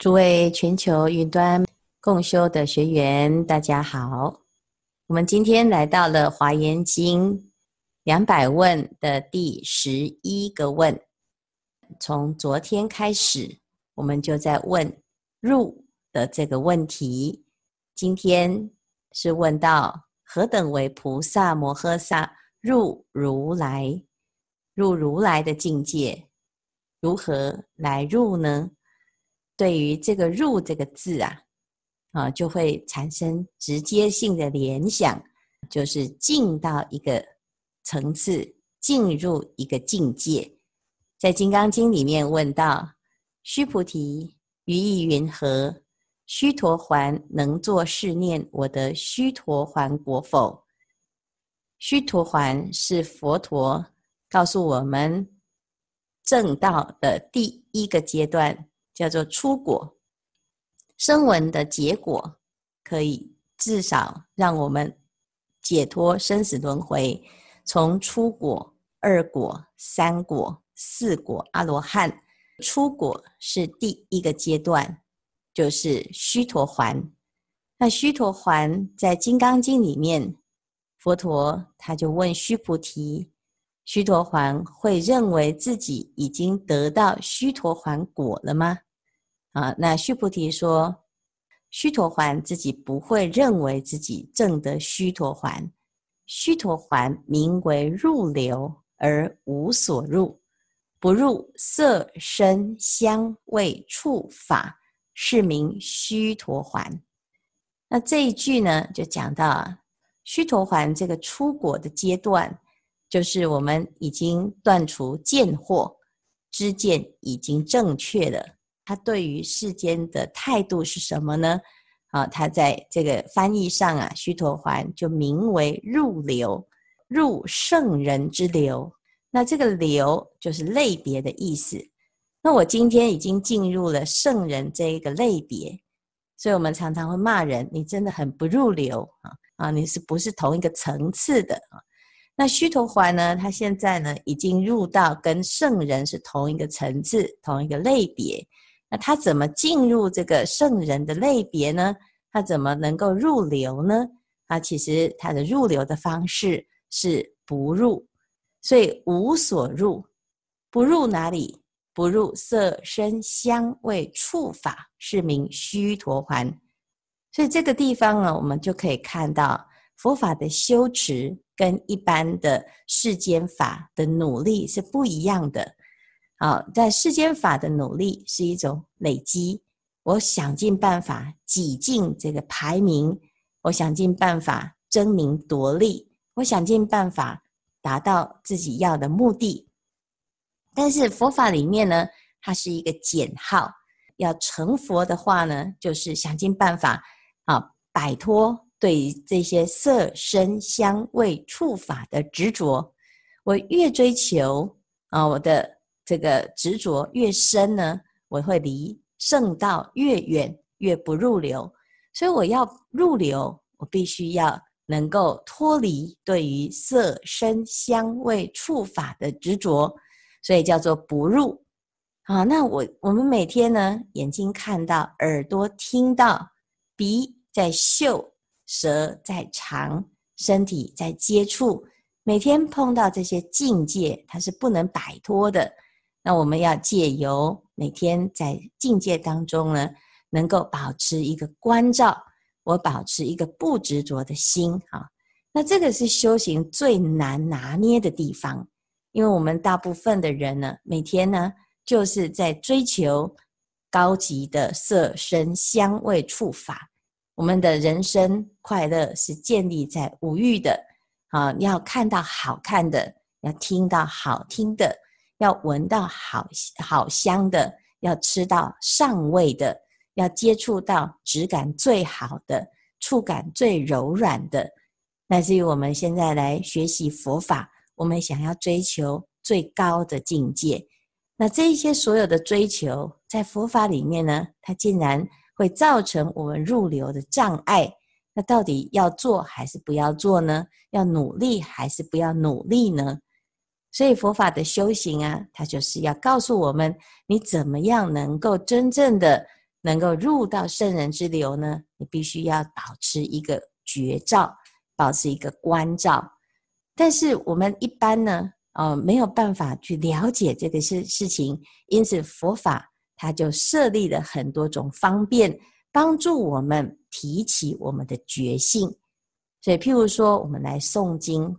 诸位全球云端共修的学员，大家好。我们今天来到了《华严经》两百问的第十一个问。从昨天开始，我们就在问入的这个问题。今天是问到何等为菩萨摩诃萨入如来？入如来的境界，如何来入呢？对于这个“入”这个字啊，啊，就会产生直接性的联想，就是进到一个层次，进入一个境界。在《金刚经》里面问到：“须菩提，于意云何？须陀洹能作是念：我得须陀洹果否？”须陀洹是佛陀告诉我们正道的第一个阶段。叫做初果，声闻的结果，可以至少让我们解脱生死轮回。从初果、二果、三果、四果、阿罗汉，初果是第一个阶段，就是须陀洹。那须陀洹在《金刚经》里面，佛陀他就问须菩提：须陀洹会认为自己已经得到须陀洹果了吗？啊，那须菩提说，须陀洹自己不会认为自己证得须陀洹，须陀洹名为入流而无所入，不入色声香味触法，是名须陀洹。那这一句呢，就讲到啊，须陀洹这个初果的阶段，就是我们已经断除见惑，知见已经正确了。他对于世间的态度是什么呢？啊，他在这个翻译上啊，须陀洹就名为入流，入圣人之流。那这个流就是类别的意思。那我今天已经进入了圣人这一个类别，所以我们常常会骂人，你真的很不入流啊啊，你是不是同一个层次的啊？那须陀洹呢，他现在呢已经入到跟圣人是同一个层次，同一个类别。那他怎么进入这个圣人的类别呢？他怎么能够入流呢？啊，其实他的入流的方式是不入，所以无所入，不入哪里？不入色声香味触法，是名须陀洹。所以这个地方呢，我们就可以看到佛法的修持跟一般的世间法的努力是不一样的。好，在世间法的努力是一种累积，我想尽办法挤进这个排名，我想尽办法争名夺利，我想尽办法达到自己要的目的。但是佛法里面呢，它是一个减号，要成佛的话呢，就是想尽办法啊，摆脱对这些色声香味触法的执着。我越追求啊，我的。这个执着越深呢，我会离圣道越远，越不入流。所以我要入流，我必须要能够脱离对于色声香味触法的执着，所以叫做不入。啊，那我我们每天呢，眼睛看到，耳朵听到，鼻在嗅，舌在尝，身体在接触，每天碰到这些境界，它是不能摆脱的。那我们要借由每天在境界当中呢，能够保持一个关照，我保持一个不执着的心啊。那这个是修行最难拿捏的地方，因为我们大部分的人呢，每天呢就是在追求高级的色声香味触法。我们的人生快乐是建立在五欲的啊，要看到好看的，要听到好听的。要闻到好好香的，要吃到上味的，要接触到质感最好的、触感最柔软的。乃至于我们现在来学习佛法，我们想要追求最高的境界。那这一些所有的追求，在佛法里面呢，它竟然会造成我们入流的障碍。那到底要做还是不要做呢？要努力还是不要努力呢？所以佛法的修行啊，它就是要告诉我们，你怎么样能够真正的能够入到圣人之流呢，你必须要保持一个觉照，保持一个观照。但是我们一般呢，呃，没有办法去了解这个事事情，因此佛法它就设立了很多种方便，帮助我们提起我们的觉性。所以，譬如说，我们来诵经，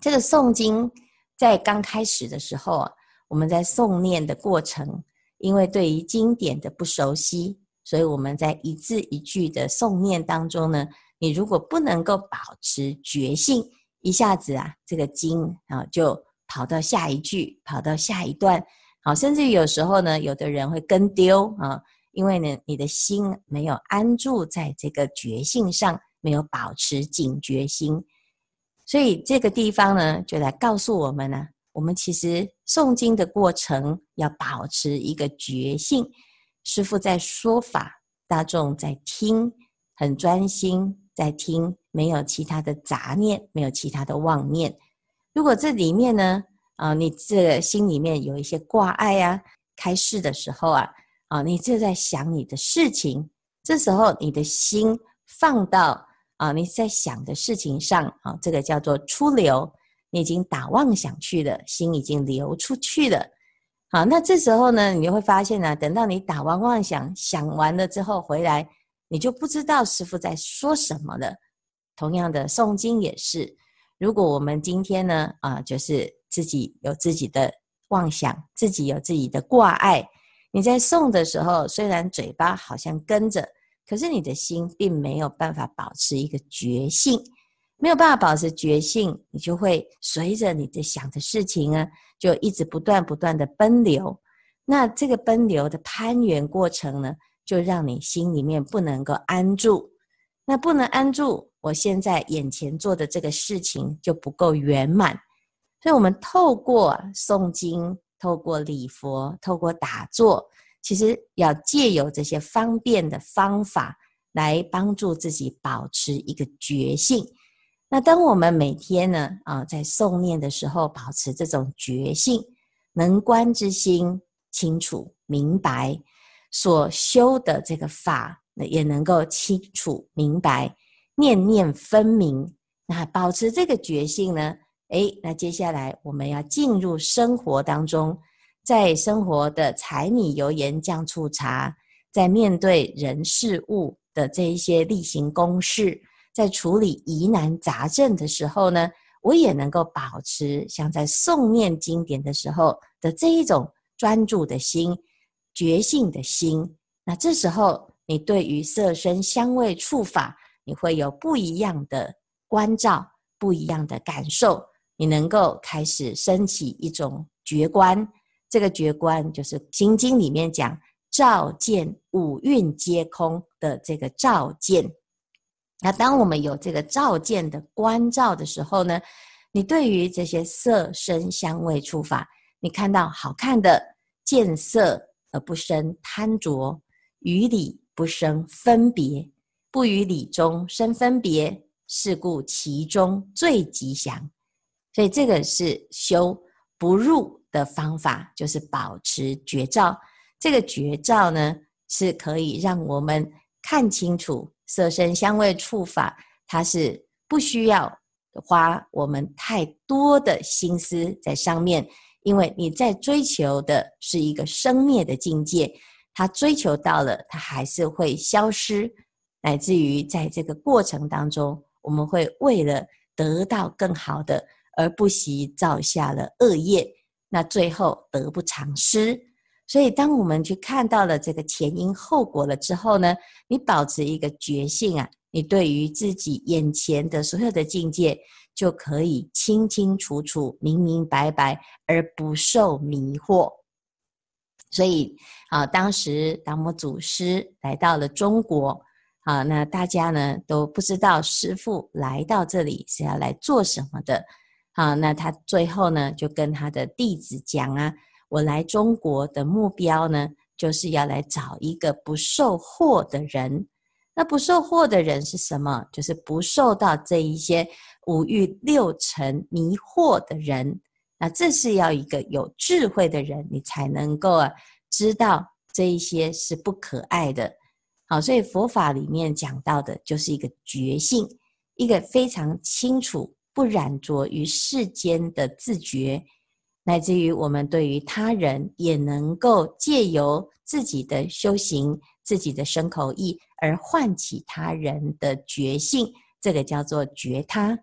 这个诵经在刚开始的时候啊，我们在诵念的过程。因为对于经典的不熟悉，所以我们在一字一句的诵念当中呢，你如果不能够保持觉性，一下子啊，这个经啊就跑到下一句，跑到下一段，好，甚至于有时候呢，有的人会跟丢啊，因为呢，你的心没有安住在这个觉性上，没有保持警觉心，所以这个地方呢，就来告诉我们呢。我们其实诵经的过程要保持一个觉性，师父在说法，大众在听，很专心在听，没有其他的杂念，没有其他的妄念。如果这里面呢，啊，你这心里面有一些挂碍呀，开示的时候啊，啊，你就在想你的事情，这时候你的心放到啊你在想的事情上，啊，这个叫做出流。你已经打妄想去了，心已经流出去了。好，那这时候呢，你就会发现呢，等到你打完妄想，想完了之后回来，你就不知道师父在说什么了。同样的，诵经也是。如果我们今天呢，啊，就是自己有自己的妄想，自己有自己的挂碍，你在诵的时候，虽然嘴巴好像跟着，可是你的心并没有办法保持一个觉性。没有办法保持觉性，你就会随着你的想的事情啊，就一直不断不断的奔流。那这个奔流的攀缘过程呢，就让你心里面不能够安住。那不能安住，我现在眼前做的这个事情就不够圆满。所以，我们透过诵经、透过礼佛、透过打坐，其实要借由这些方便的方法来帮助自己保持一个觉性。那当我们每天呢，啊，在诵念的时候，保持这种觉性、能观之心，清楚明白所修的这个法，也能够清楚明白，念念分明。那保持这个觉性呢，诶，那接下来我们要进入生活当中，在生活的柴米油盐酱醋茶，在面对人事物的这一些例行公事。在处理疑难杂症的时候呢，我也能够保持像在诵念经典的时候的这一种专注的心、觉性的心。那这时候，你对于色声香味触法，你会有不一样的关照、不一样的感受。你能够开始升起一种觉观，这个觉观就是《心经》里面讲“照见五蕴皆空”的这个照见。那当我们有这个照见的观照的时候呢，你对于这些色声香味触法，你看到好看的，见色而不生贪着，于理不生分别，不于理中生分别，是故其中最吉祥。所以这个是修不入的方法，就是保持觉照。这个觉照呢，是可以让我们看清楚。色身香味触法，它是不需要花我们太多的心思在上面，因为你在追求的是一个生灭的境界，它追求到了，它还是会消失，乃至于在这个过程当中，我们会为了得到更好的而不惜造下了恶业，那最后得不偿失。所以，当我们去看到了这个前因后果了之后呢，你保持一个觉性啊，你对于自己眼前的所有的境界，就可以清清楚楚、明明白白，而不受迷惑。所以啊，当时达摩祖师来到了中国啊，那大家呢都不知道师父来到这里是要来做什么的。啊，那他最后呢就跟他的弟子讲啊。我来中国的目标呢，就是要来找一个不受惑的人。那不受惑的人是什么？就是不受到这一些五欲六尘迷惑的人。那这是要一个有智慧的人，你才能够啊知道这一些是不可爱的。好，所以佛法里面讲到的就是一个觉性，一个非常清楚、不染着于世间的自觉，乃至于我们对于他人也能够借由自己的修行、自己的身口意而唤起他人的觉性，这个叫做觉他。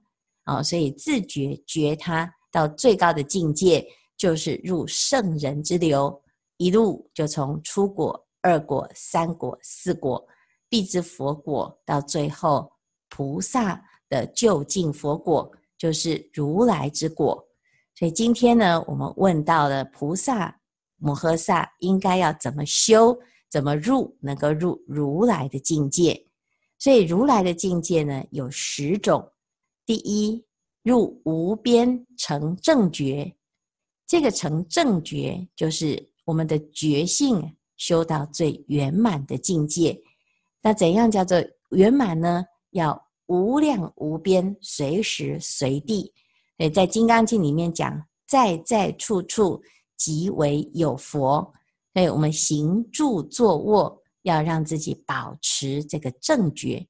啊，所以自觉觉他到最高的境界，就是入圣人之流，一路就从初果。二果、三果、四果，必知佛果，到最后菩萨的究竟佛果，就是如来之果。所以今天呢，我们问到了菩萨摩诃萨应该要怎么修，怎么入，能够入如来的境界。所以如来的境界呢，有十种。第一，入无边成正觉，这个成正觉就是我们的觉性。修到最圆满的境界，那怎样叫做圆满呢？要无量无边，随时随地。所以在《金刚经》里面讲，在在处处即为有佛。所以我们行住坐卧，要让自己保持这个正觉。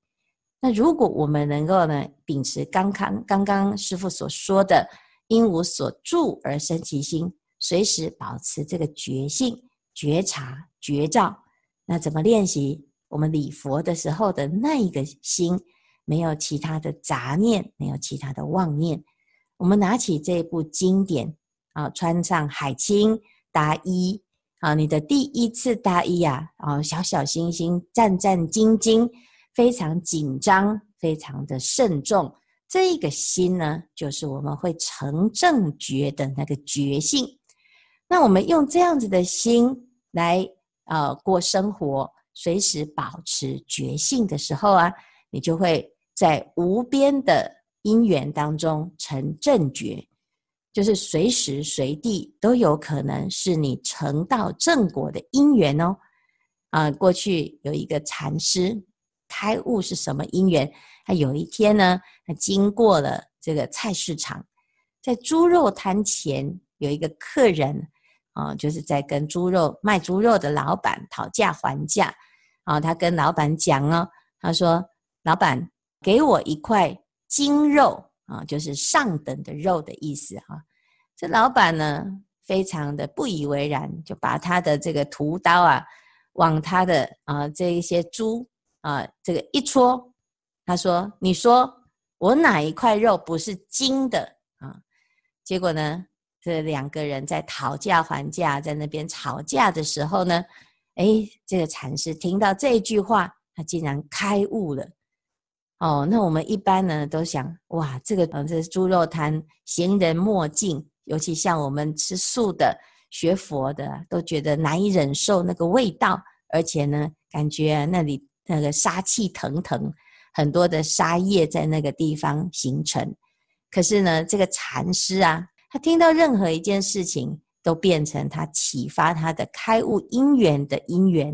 那如果我们能够呢，秉持刚刚刚刚师父所说的，应无所住而生其心，随时保持这个觉性。觉察觉照，那怎么练习？我们礼佛的时候的那一个心，没有其他的杂念，没有其他的妄念。我们拿起这部经典啊，穿上海青大衣啊，你的第一次大衣啊，啊，小小心心、战战兢兢，非常紧张，非常的慎重。这个心呢，就是我们会成正觉的那个觉性。那我们用这样子的心来呃过生活，随时保持觉性的时候啊，你就会在无边的因缘当中成正觉，就是随时随地都有可能是你成道正果的因缘哦。啊、过去有一个禅师开悟是什么因缘？他有一天呢，他经过了这个菜市场，在猪肉摊前有一个客人。啊，就是在跟猪肉卖猪肉的老板讨价还价。啊，他跟老板讲哦，他说：“老板，给我一块精肉啊，就是上等的肉的意思哈。”这老板呢，非常的不以为然，就把他的这个屠刀啊，往他的啊这一些猪啊这个一戳，他说：“你说我哪一块肉不是精的啊？”结果呢？这两个人在讨价还价，在那边吵架的时候呢，哎，这个禅师听到这句话，他竟然开悟了。哦，那我们一般呢都想，哇，这个嗯，这猪肉摊，闲人莫进，尤其像我们吃素的、学佛的，都觉得难以忍受那个味道，而且呢，感觉那里那个杀气腾腾，很多的杀业在那个地方形成。可是呢，这个禅师啊。他听到任何一件事情，都变成他启发他的开悟因缘的因缘。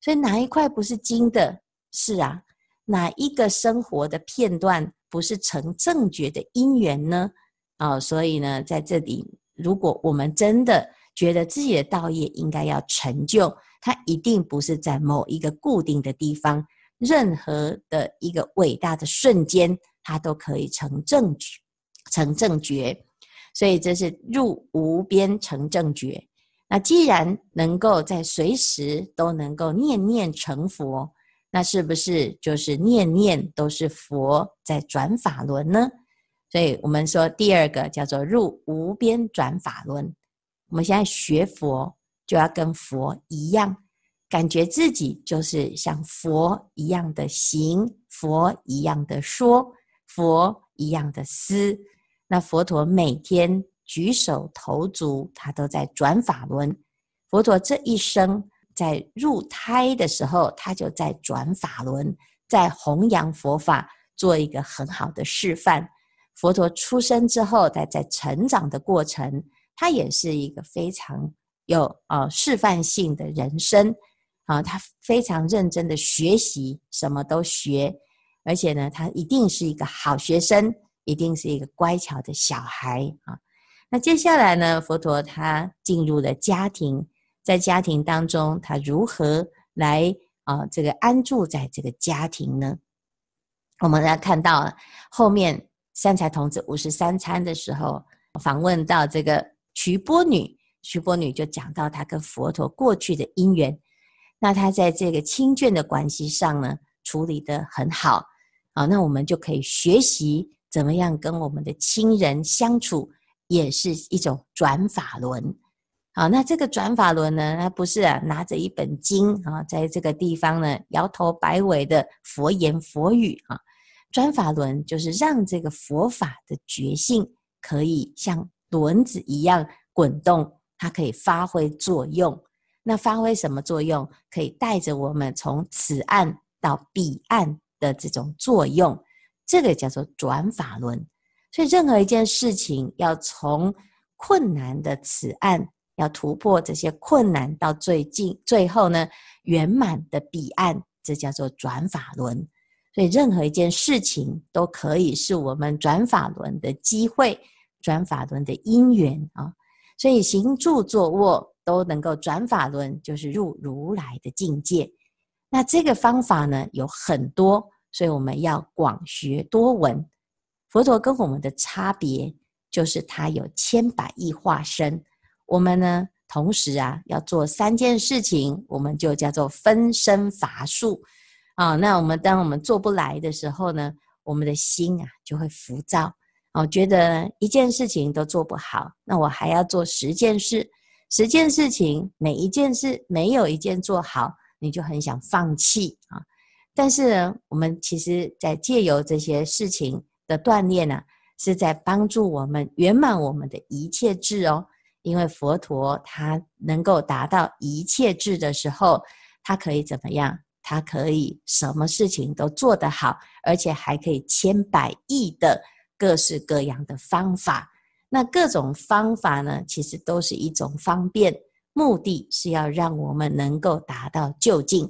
所以哪一块不是金的？是啊，哪一个生活的片段不是成正觉的因缘呢？啊、哦，所以呢，在这里，如果我们真的觉得自己的道业应该要成就，它一定不是在某一个固定的地方，任何的一个伟大的瞬间，它都可以成正觉，成正觉。所以这是入无边成正觉。那既然能够在随时都能够念念成佛，那是不是就是念念都是佛在转法轮呢？所以我们说第二个叫做入无边转法轮。我们现在学佛就要跟佛一样，感觉自己就是像佛一样的行，佛一样的说，佛一样的思。那佛陀每天举手投足，他都在转法轮。佛陀这一生在入胎的时候，他就在转法轮，在弘扬佛法，做一个很好的示范。佛陀出生之后，在在成长的过程，他也是一个非常有呃示范性的人生啊。他非常认真的学习，什么都学，而且呢，他一定是一个好学生。一定是一个乖巧的小孩啊！那接下来呢？佛陀他进入了家庭，在家庭当中，他如何来啊这个安住在这个家庭呢？我们来看到后面三才童子五十三餐的时候，访问到这个瞿波女，瞿波女就讲到她跟佛陀过去的因缘。那她在这个亲眷的关系上呢，处理得很好啊。那我们就可以学习怎么样跟我们的亲人相处，也是一种转法轮。啊，那这个转法轮呢，它不是啊拿着一本经啊，在这个地方呢摇头摆尾的佛言佛语啊。转法轮就是让这个佛法的觉性可以像轮子一样滚动，它可以发挥作用。那发挥什么作用？可以带着我们从此岸到彼岸的这种作用，这个叫做转法轮。所以，任何一件事情要从困难的此岸，要突破这些困难到最近，最后呢，圆满的彼岸，这叫做转法轮。所以，任何一件事情都可以是我们转法轮的机会，转法轮的因缘啊。所以，行住坐卧都能够转法轮，就是入如来的境界。那这个方法呢，有很多，所以我们要广学多闻。佛陀跟我们的差别，就是他有千百亿化身。我们呢，同时啊，要做三件事情，我们就叫做分身乏术。啊、那我们当我们做不来的时候呢，我们的心啊就会浮躁，哦，觉得一件事情都做不好，那我还要做十件事，十件事情每一件事没有一件做好，你就很想放弃啊。但是呢，我们其实在借由这些事情的锻炼呢，是在帮助我们圆满我们的一切智哦。因为佛陀他能够达到一切智的时候，他可以怎么样？他可以什么事情都做得好，而且还可以千百亿的各式各样的方法。那各种方法呢，其实都是一种方便，目的是要让我们能够达到究竟。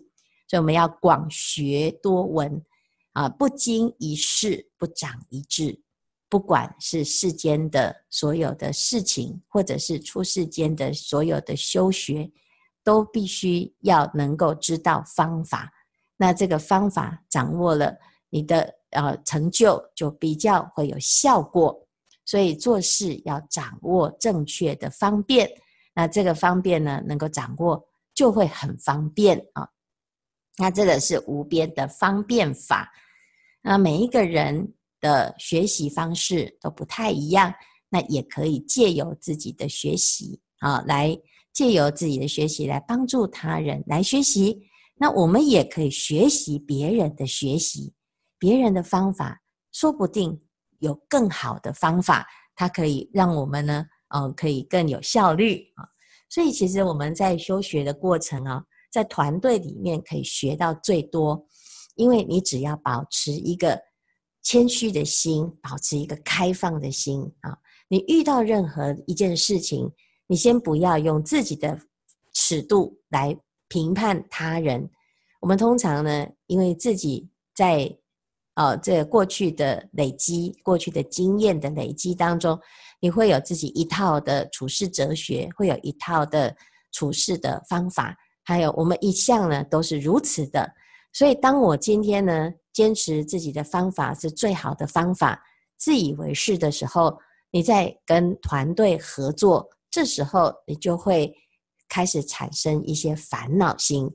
所以我们要广学多闻啊，不经一事不长一智。不管是世间的所有的事情，或者是出世间的所有的修学。都必须要能够知道方法，那这个方法掌握了，你的呃成就就比较会有效果。所以做事要掌握正确的方便，那这个方便呢，能够掌握就会很方便啊。那这个是无边的方便法。那每一个人的学习方式都不太一样，那也可以借由自己的学习啊来。借由自己的学习来帮助他人来学习，那我们也可以学习别人的学习，别人的方法，说不定有更好的方法，它可以让我们呢，呃，可以更有效率啊。所以其实我们在修学的过程啊，在团队里面可以学到最多，因为你只要保持一个谦虚的心，保持一个开放的心啊，你遇到任何一件事情。你先不要用自己的尺度来评判他人。我们通常呢，因为自己在呃这个过去的累积、过去的经验的累积当中，你会有自己一套的处事哲学，会有一套的处事的方法。还有我们一向呢都是如此的。所以，当我今天呢坚持自己的方法是最好的方法，自以为是的时候，你在跟团队合作。这时候你就会开始产生一些烦恼心。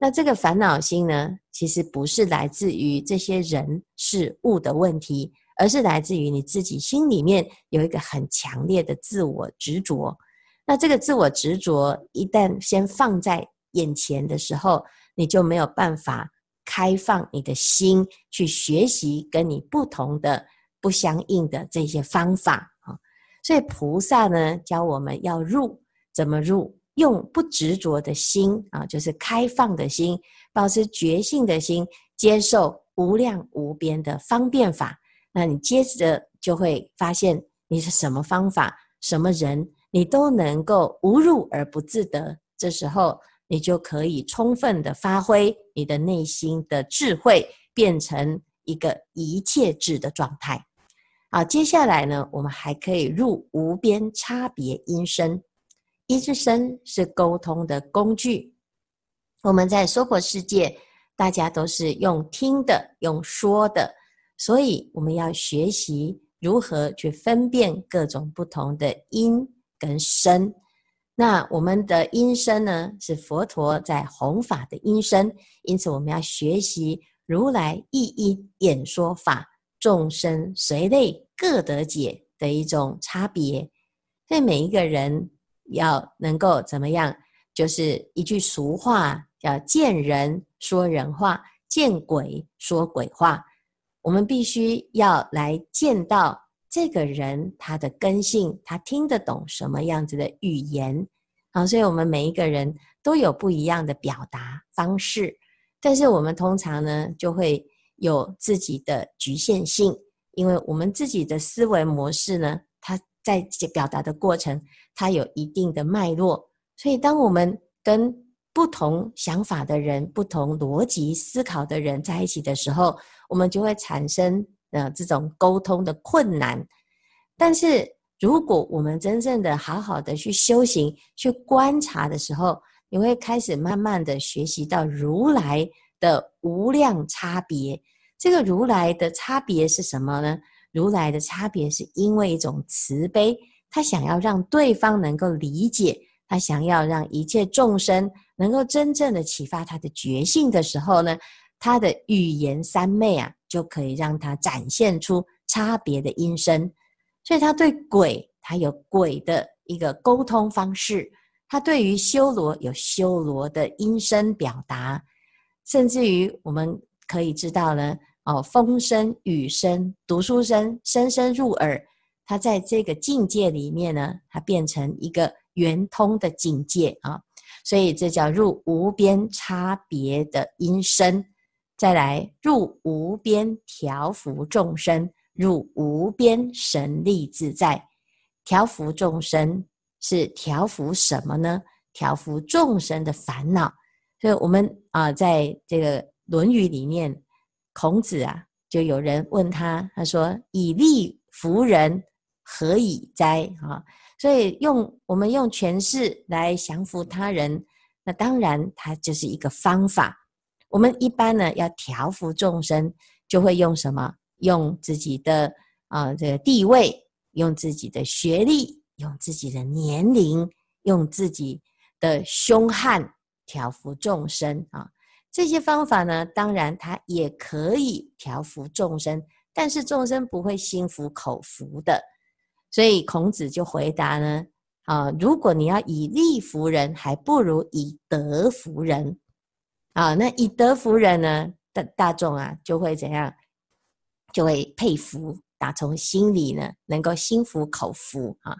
那这个烦恼心呢，其实不是来自于这些人事物的问题，而是来自于你自己心里面有一个很强烈的自我执着。那这个自我执着一旦先放在眼前的时候，你就没有办法开放你的心去学习跟你不同的、不相应的这些方法啊。所以菩萨呢，教我们要入，怎么入？用不执着的心啊，就是开放的心，保持觉性的心，接受无量无边的方便法。那你接着就会发现，你是什么方法、什么人，你都能够无入而不自得。这时候，你就可以充分的发挥你的内心的智慧，变成一个一切智的状态。好，接下来呢，我们还可以入无边差别音声。音声是沟通的工具。我们在娑婆世界，大家都是用听的、用说的，所以我们要学习如何去分辨各种不同的音跟声。那我们的音声呢，是佛陀在弘法的音声，因此我们要学习如来一一演说法，众生随类各得解的一种差别。所以每一个人要能够怎么样？就是一句俗话，叫见人说人话，见鬼说鬼话。我们必须要来见到这个人他的根性，他听得懂什么样子的语言。好，所以我们每一个人都有不一样的表达方式，但是我们通常呢，就会有自己的局限性，因为我们自己的思维模式呢。在表达的过程，它有一定的脉络，所以当我们跟不同想法的人、不同逻辑思考的人在一起的时候，我们就会产生呃这种沟通的困难。但是如果我们真正的好好的去修行、去观察的时候，你会开始慢慢的学习到如来的无量差别。这个如来的差别是什么呢？如来的差别是因为一种慈悲，他想要让对方能够理解，他想要让一切众生能够真正的启发他的觉性的时候呢，他的语言三昧啊，就可以让他展现出差别的音声。所以他对鬼，他有鬼的一个沟通方式；他对于修罗有修罗的音声表达，甚至于我们可以知道呢。哦，风声、雨声、读书声，声声入耳。他在这个境界里面呢，它变成一个圆通的境界啊，所以这叫入无边差别的音声。再来，入无边调伏众生，入无边神力自在。调伏众生是调伏什么呢？调伏众生的烦恼。所以我们啊，在这个《论语》里面。孔子啊，就有人问他，他说：“以力服人，何以哉？”啊，所以用我们用权势来降服他人，那当然它就是一个方法。我们一般呢要调伏众生，就会用什么？用自己的啊这个地位，用自己的学历，用自己的年龄，用自己的凶悍调伏众生啊。这些方法呢，当然它也可以调伏众生，但是众生不会心服口服的。所以孔子就回答呢：啊，如果你要以力服人，还不如以德服人。啊，那以德服人呢，大大众啊就会怎样？就会佩服，打从心里呢能够心服口服啊。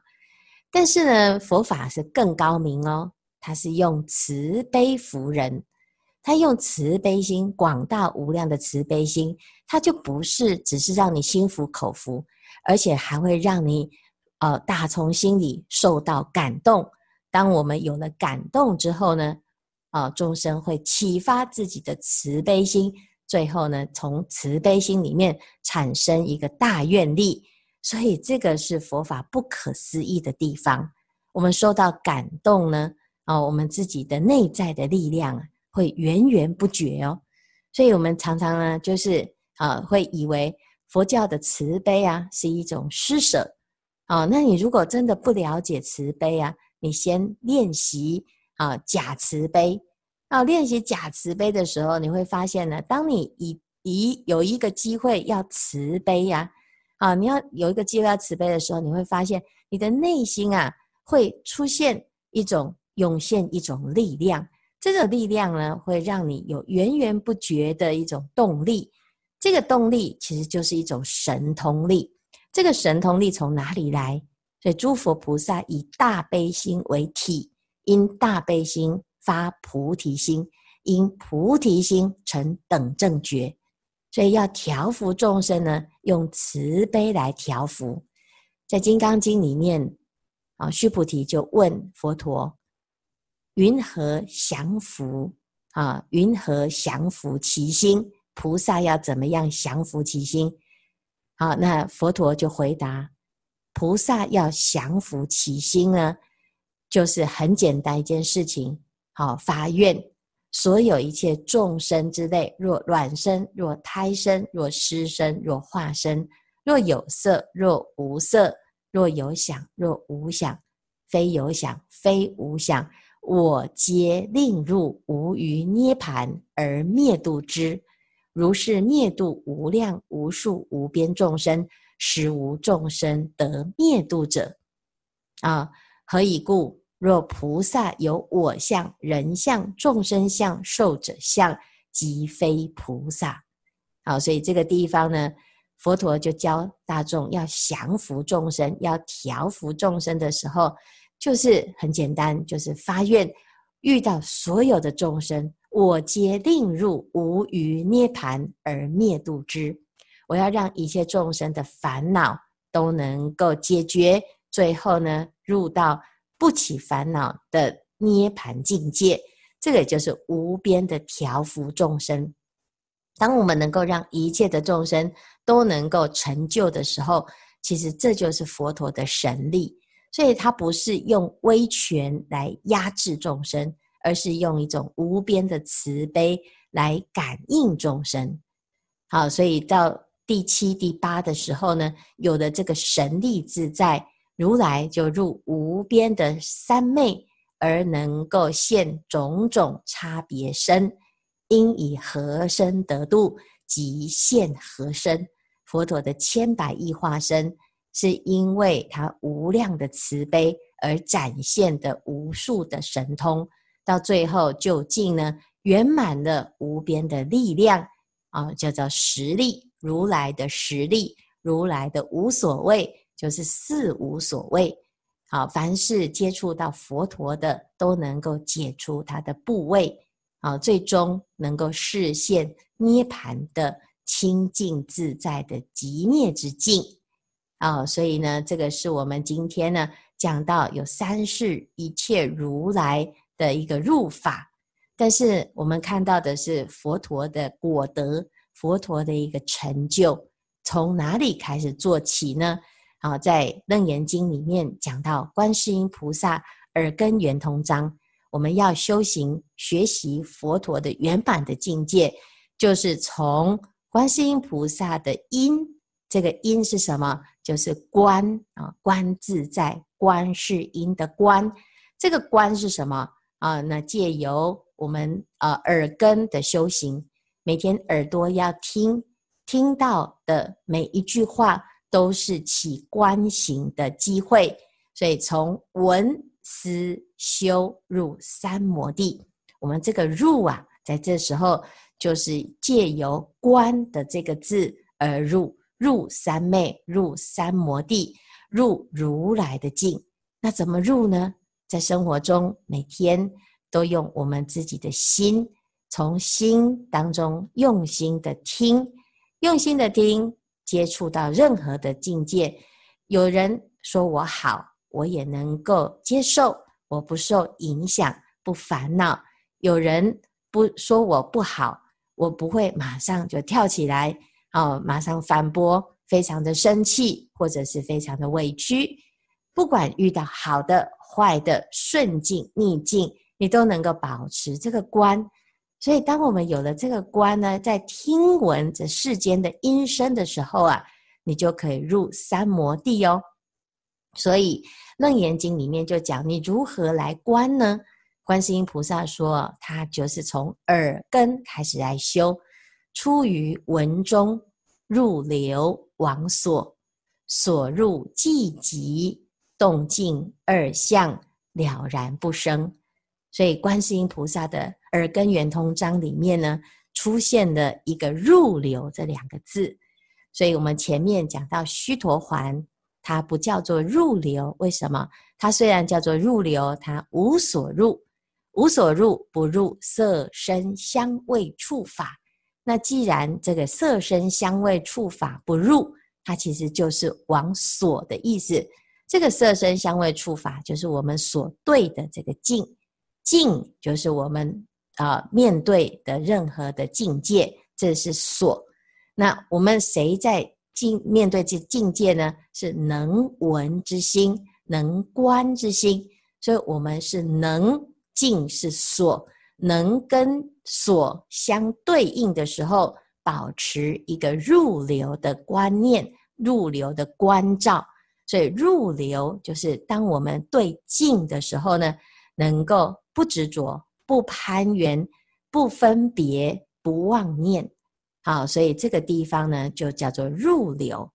但是呢，佛法是更高明哦，它是用慈悲服人。他用慈悲心，广大无量的慈悲心，他就不是只是让你心服口服，而且还会让你，呃，打从心里受到感动。当我们有了感动之后呢，啊、众生会启发自己的慈悲心，最后呢，从慈悲心里面产生一个大愿力。所以这个是佛法不可思议的地方。我们受到感动呢，啊、我们自己的内在的力量。会源源不绝哦，所以我们常常呢，就是啊，会以为佛教的慈悲啊是一种施舍啊。那你如果真的不了解慈悲啊，你先练习啊假慈悲啊。练习假慈悲的时候，你会发现呢，当你以以有一个机会要慈悲呀啊，你要有一个机会要慈悲的时候，你会发现你的内心啊会出现一种涌现一种力量。这个力量呢，会让你有源源不绝的一种动力。这个动力其实就是一种神通力。这个神通力从哪里来？所以诸佛菩萨以大悲心为体，因大悲心发菩提心，因菩提心成等正觉。所以要调伏众生呢，用慈悲来调伏。在《金刚经》里面，啊，须菩提就问佛陀。云何降伏啊？云何降伏其心？菩萨要怎么样降伏其心？好，那佛陀就回答：菩萨要降伏其心呢，就是很简单一件事情。好，发愿所有一切众生之类，若卵生，若胎生，若湿生，若化生，若有色，若无色，若有想，若无想，非有想，非无想，我皆令入无余涅盘而灭度之。如是灭度无量无数无边众生，实无众生得灭度者。啊，何以故？若菩萨有我相、人相、众生相、寿者相，即非菩萨。好，所以这个地方呢，佛陀就教大众要降伏众生，要调伏众生的时候，就是很简单，就是发愿，遇到所有的众生。我皆令入无余涅槃而灭度之。我要让一切众生的烦恼都能够解决，最后呢，入到不起烦恼的涅槃境界。这个就是无边的调伏众生。当我们能够让一切的众生都能够成就的时候，其实这就是佛陀的神力。所以，他不是用威权来压制众生。而是用一种无边的慈悲来感应众生。好，所以到第七、第八的时候呢，有了这个神力自在，如来就入无边的三昧，而能够现种种差别身，应以何身得度，即现何身。佛陀的千百亿化身，是因为他无量的慈悲而展现的无数的神通。到最后，究竟呢，圆满了无边的力量啊，叫做实力，如来的实力，如来的无所谓，就是四无所谓。好，凡是接触到佛陀的，都能够解除他的怖畏，啊，最终能够示现涅槃的清净自在的极灭之境。啊，所以呢，这个是我们今天呢讲到有三世一切如来。的一个入法，但是我们看到的是佛陀的果德，佛陀的一个成就，从哪里开始做起呢？好，在《楞严经》里面讲到观世音菩萨耳根圆通章，我们要修行学习佛陀的圆满的境界，就是从观世音菩萨的音，这个音是什么？就是观啊，观自在，观世音的观，这个观是什么？啊，那借由我们呃耳根的修行，每天耳朵要听，听到的每一句话都是起观行的机会。所以从闻思修入三摩地，我们这个入啊，在这时候就是借由观的这个字而入，入三昧，入三摩地，入如来的境。那怎么入呢？在生活中，每天都用我们自己的心，从心当中用心的听，用心的听，接触到任何的境界。有人说我好，我也能够接受，我不受影响，不烦恼。有人不说我不好，我不会马上就跳起来，哦，马上反驳，非常的生气，或者是非常的委屈。不管遇到好的。坏的顺境逆境，你都能够保持这个观。所以，当我们有了这个观呢，在听闻这世间的音声的时候啊，你就可以入三摩地哦。所以，《楞严经》里面就讲你如何来观呢？观世音菩萨说，他就是从耳根开始来修，出于文中，入流往所，所入寂寂。动静二相了然不生，所以观世音菩萨的耳根圆通章里面呢，出现了一个入流这两个字。所以我们前面讲到须陀洹，它不叫做入流，为什么？它虽然叫做入流，它无所入，无所入不入色声香味触法。那既然这个色声香味触法不入，它其实就是往所的意思。这个色声香味触法，就是我们所对的这个境，境就是我们啊、面对的任何的境界，这是所。那我们谁在境面对这境界呢？是能闻之心，能观之心。所以我们是能，静是所，能跟所相对应的时候，保持一个入流的观念，入流的关照。所以入流就是当我们对静的时候呢，能够不执着、不攀缘、不分别、不妄念。好，所以这个地方呢，就叫做入流。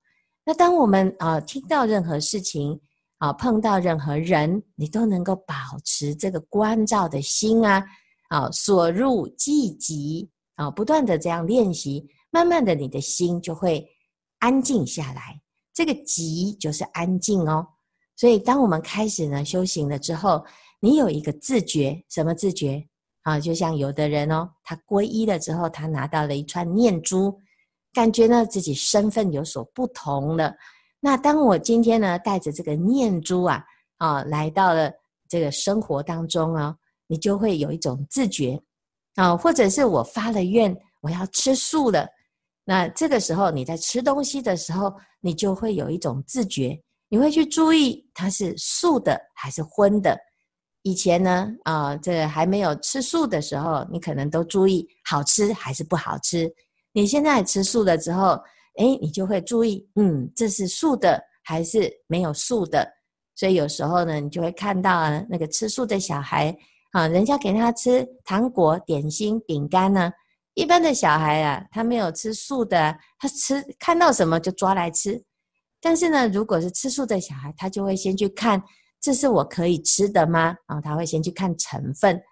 那当我们啊听到任何事情，啊碰到任何人，你都能够保持这个关照的心啊，啊所入即即啊，不断的这样练习，慢慢的你的心就会安静下来。这个即就是安静哦。所以当我们开始呢修行了之后，你有一个自觉，什么自觉？啊，就像有的人哦，他皈依了之后，他拿到了一串念珠，感觉呢自己身份有所不同了。那当我今天呢带着这个念珠啊，啊，来到了这个生活当中啊，你就会有一种自觉啊，或者是我发了愿，我要吃素了。那这个时候你在吃东西的时候，你就会有一种自觉，你会去注意它是素的还是荤的。以前呢，啊、呃，这还没有吃素的时候，你可能都注意好吃还是不好吃。你现在吃素了之后，诶，你就会注意，嗯，这是素的还是没有素的。所以有时候呢，你就会看到啊，那个吃素的小孩啊，人家给他吃糖果、点心、饼干呢。一般的小孩啊，他没有吃素的，他吃看到什么就抓来吃。但是呢，如果是吃素的小孩，他就会先去看。这是我可以吃的吗？啊，他会先去看成分，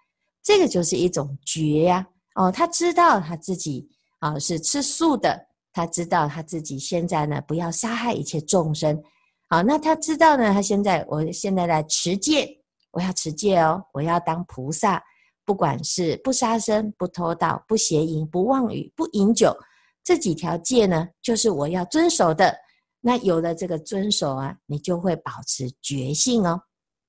这个就是一种觉呀。哦，他知道他自己啊是吃素的，他知道他自己现在呢不要杀害一切众生。好，那他知道呢，他现在我现在来持戒，我要持戒哦，我要当菩萨，不管是不杀生、不偷盗、不邪淫、不妄语、不饮酒，这几条戒呢，就是我要遵守的。那有了这个遵守啊，你就会保持觉性哦。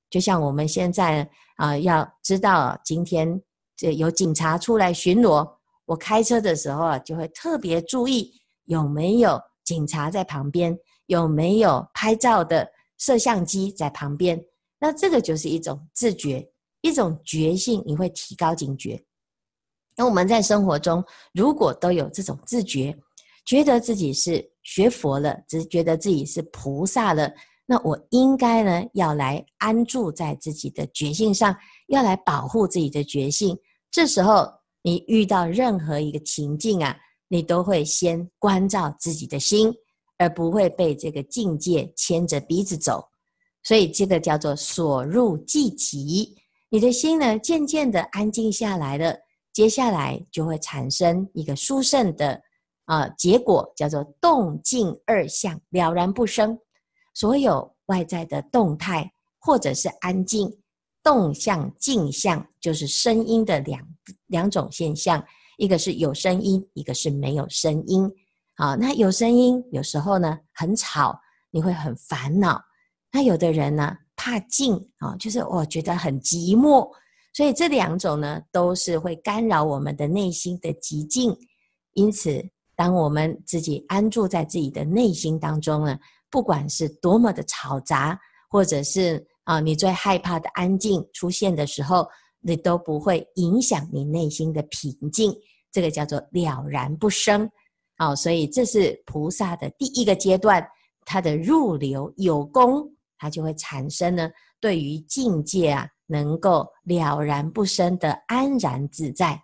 就像我们现在啊、要知道今天这有警察出来巡逻，我开车的时候啊，就会特别注意有没有警察在旁边，有没有拍照的摄像机在旁边。那这个就是一种自觉，一种觉性，你会提高警觉。那我们在生活中，如果都有这种自觉，觉得自己是。学佛了，只是觉得自己是菩萨了，那我应该呢要来安住在自己的觉性上，要来保护自己的觉性。这时候你遇到任何一个情境啊，你都会先关照自己的心，而不会被这个境界牵着鼻子走。所以这个叫做所入即即，你的心呢渐渐的安静下来了，接下来就会产生一个殊胜的。啊，结果叫做动静二相了然不生，所有外在的动态或者是安静，动相、静相就是声音的两两种现象，一个是有声音，一个是没有声音。啊，那有声音有时候呢很吵，你会很烦恼。那有的人呢怕静啊，就是我觉得很寂寞，所以这两种呢都是会干扰我们的内心的寂静，因此。当我们自己安住在自己的内心当中呢，不管是多么的嘈杂，或者是啊你最害怕的安静出现的时候，你都不会影响你内心的平静。这个叫做了然不生。好，所以这是菩萨的第一个阶段，他的入流有功，他就会产生呢，对于境界啊，能够了然不生的安然自在，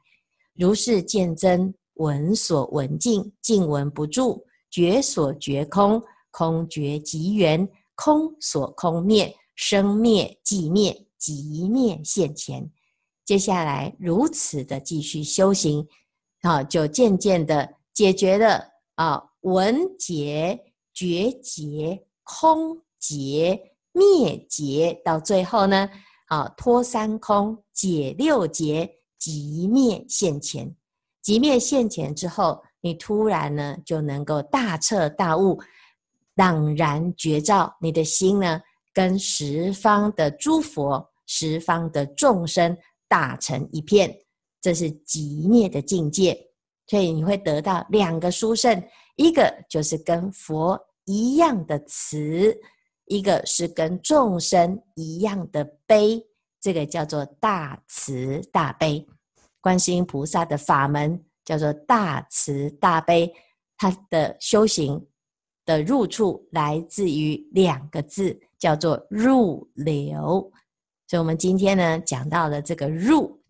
如是见真。闻所闻尽，尽闻不住；觉所觉空，空觉即圆；空所空灭，生灭即灭，即灭现前。接下来如此的继续修行，啊，就渐渐的解决了啊，闻结、觉结、空结、灭结，到最后呢，啊，脱三空，解六结，即灭现前。即灭现前之后，你突然呢就能够大彻大悟，朗然觉照，你的心呢跟十方的诸佛、十方的众生打成一片，这是即灭的境界。所以你会得到两个殊胜，一个就是跟佛一样的慈，一个是跟众生一样的悲。这个叫做大慈大悲。观世音菩萨的法门叫做大慈大悲，他的修行的入处来自于两个字，叫做入流。所以，我们今天呢讲到了这个入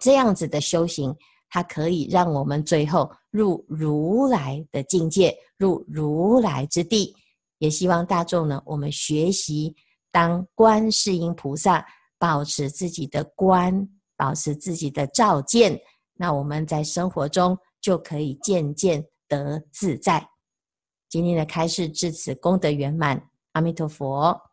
这样子的修行，它可以让我们最后入如来的境界，入如来之地。也希望大众呢，我们学习当观世音菩萨，保持自己的观。保持自己的照见，那我们在生活中就可以渐渐得自在。今天的开示至此功德圆满，阿弥陀佛。